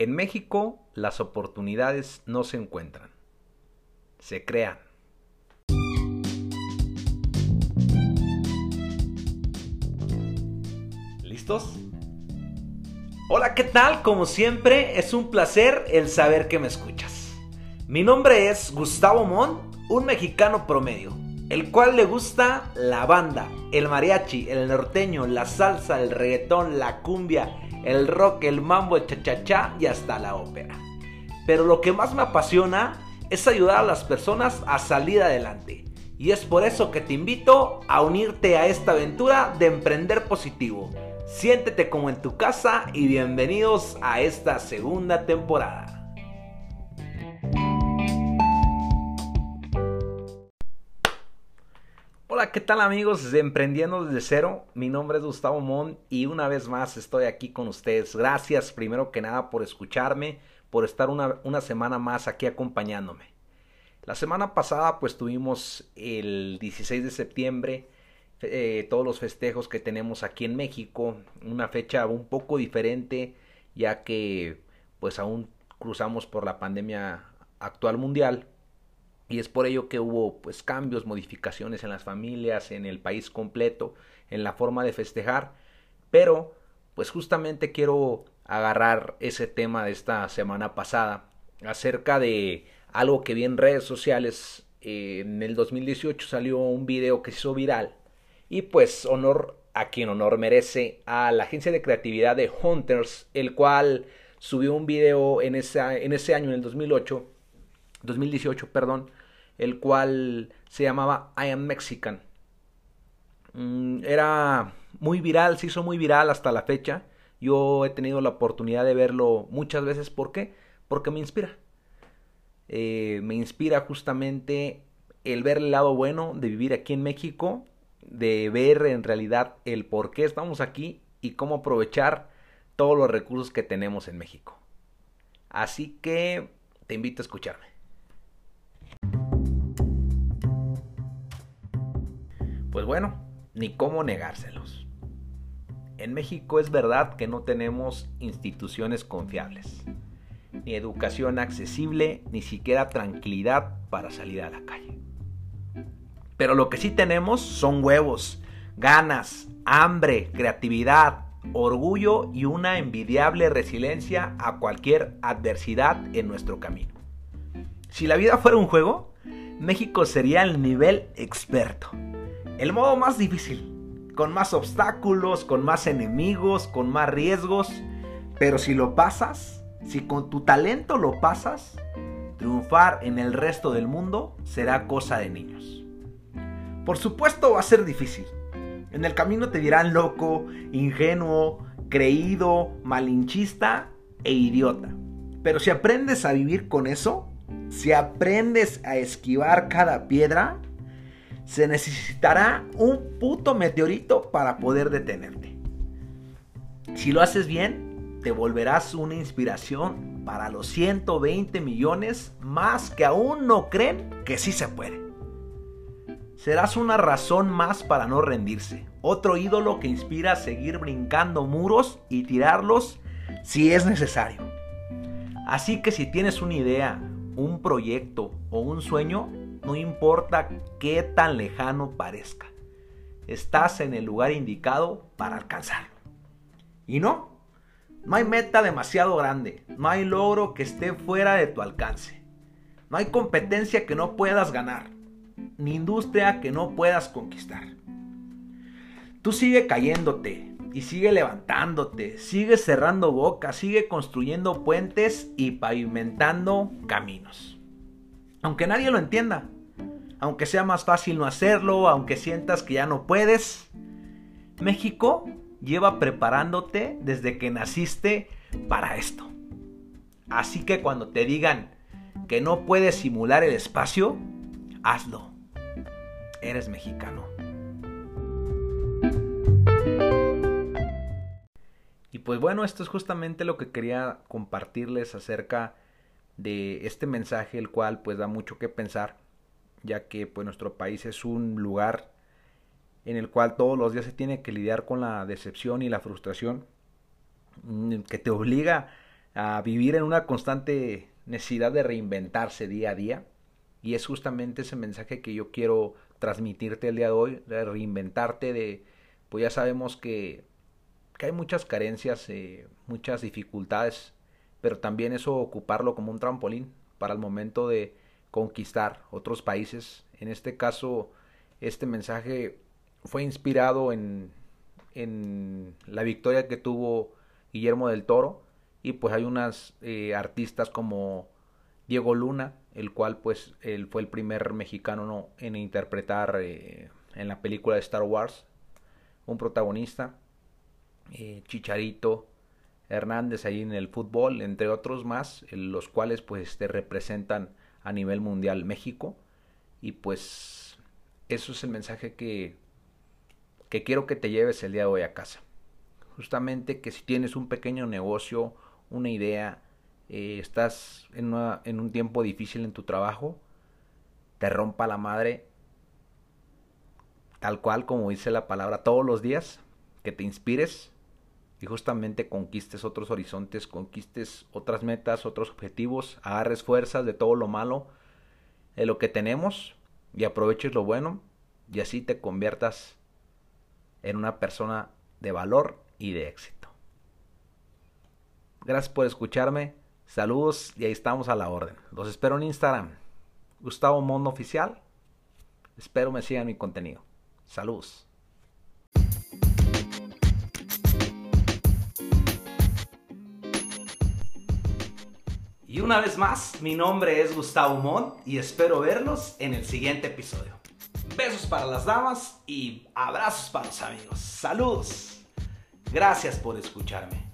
En México las oportunidades no se encuentran, se crean. ¿Listos? Hola, ¿qué tal? Como siempre, es un placer el saber que me escuchas. Mi nombre es Gustavo Mon, un mexicano promedio, el cual le gusta la banda, el mariachi, el norteño, la salsa, el reggaetón, la cumbia, el rock, el mambo, el cha-cha-cha y hasta la ópera. Pero lo que más me apasiona es ayudar a las personas a salir adelante. Y es por eso que te invito a unirte a esta aventura de emprender positivo. Siéntete como en tu casa y bienvenidos a esta segunda temporada. Hola, ¿qué tal amigos de Emprendiendo desde cero? Mi nombre es Gustavo Mon y una vez más estoy aquí con ustedes. Gracias primero que nada por escucharme, por estar una, semana más aquí acompañándome. La semana pasada pues tuvimos el 16 de septiembre eh, todos los festejos que tenemos aquí en México, una fecha un poco diferente ya que pues aún cruzamos por la pandemia actual mundial y es por ello que hubo pues cambios, modificaciones en las familias, en el país completo, en la forma de festejar, pero pues justamente quiero agarrar ese tema de esta semana pasada acerca de algo que vi en redes sociales. En el 2018 salió un video que se hizo viral y pues honor a quien honor merece a la agencia de creatividad de Hunters, el cual subió un video en, esa, en ese año, en el 2008, 2018, perdón, el cual se llamaba I Am Mexican. Mm, era muy viral, se hizo muy viral hasta la fecha. Yo he tenido la oportunidad de verlo muchas veces. ¿Por qué? Porque me inspira. Eh, me inspira justamente el ver el lado bueno de vivir aquí en México, de ver en realidad el por qué estamos aquí y cómo aprovechar todos los recursos que tenemos en México. Así que te invito a escucharme. Pues bueno, ni cómo negárselos. En México es verdad que no tenemos instituciones confiables, ni educación accesible, ni siquiera tranquilidad para salir a la calle. Pero lo que sí tenemos son huevos, ganas, hambre, creatividad, orgullo y una envidiable resiliencia a cualquier adversidad en nuestro camino. Si la vida fuera un juego, México sería el nivel experto el modo más difícil, con más obstáculos, con más enemigos, con más riesgos. Pero si lo pasas, si con tu talento lo pasas, triunfar en el resto del mundo será cosa de niños. Por supuesto va a ser difícil. En el camino te dirán loco, ingenuo, creído, malinchista e idiota. Pero si aprendes a vivir con eso, si aprendes a esquivar cada piedra, se necesitará un puto meteorito para poder detenerte. Si lo haces bien, te volverás una inspiración para los 120 millones más que aún no creen que sí se puede. Serás una razón más para no rendirse, otro ídolo que inspira a seguir brincando muros y tirarlos si es necesario. Así que si tienes una idea, un proyecto o un sueño, no importa qué tan lejano parezca. Estás en el lugar indicado para alcanzarlo. Y no, no hay meta demasiado grande, no hay logro que esté fuera de tu alcance. No hay competencia que no puedas ganar, ni industria que no puedas conquistar. Tú sigue cayéndote y sigue levantándote, sigue cerrando bocas, sigue construyendo puentes y pavimentando caminos aunque nadie lo entienda, aunque sea más fácil no hacerlo, aunque sientas que ya no puedes. México lleva preparándote desde que naciste para esto. Así que cuando te digan que no puedes simular el espacio, hazlo. Eres mexicano. Y pues bueno, esto es justamente lo que quería compartirles acerca de este mensaje, el cual pues da mucho que pensar, ya que pues nuestro país es un lugar en el cual todos los días se tiene que lidiar con la decepción y la frustración, mm, que te obliga a vivir en una constante necesidad de reinventarse día a día. Y es justamente ese mensaje que yo quiero transmitirte el día de hoy, de reinventarte, de, pues ya sabemos que, que hay muchas carencias, eh, muchas dificultades, pero también eso ocuparlo como un trampolín para el momento de conquistar otros países. En este caso, este mensaje fue inspirado en, en la victoria que tuvo Guillermo del Toro y pues hay unas eh, artistas como Diego Luna, el cual pues él fue el primer mexicano en interpretar eh, en la película de Star Wars un protagonista, eh, Chicharito Hernández ahí en el fútbol, entre otros más, los cuales pues te representan a nivel mundial México y pues eso es el mensaje que, que quiero que te lleves el día de hoy a casa. Justamente que si tienes un pequeño negocio, una idea, eh, estás en, en un tiempo difícil en tu trabajo, te rompa la madre, tal cual como dice la palabra todos los días, que te inspires y justamente conquistes otros horizontes, conquistes otras metas, otros objetivos, agarres fuerzas de todo lo malo, de lo que tenemos y aproveches lo bueno y así te conviertas en una persona de valor y de éxito. Gracias por escucharme. Saludos y ahí estamos a la orden. Los espero en Instagram. Gustavo Mondo Oficial. Espero me sigan mi contenido. Saludos. Y una vez más, mi nombre es Gustavo Mont y espero verlos en el siguiente episodio. Besos para las damas y abrazos para los amigos. Saludos. Gracias por escucharme.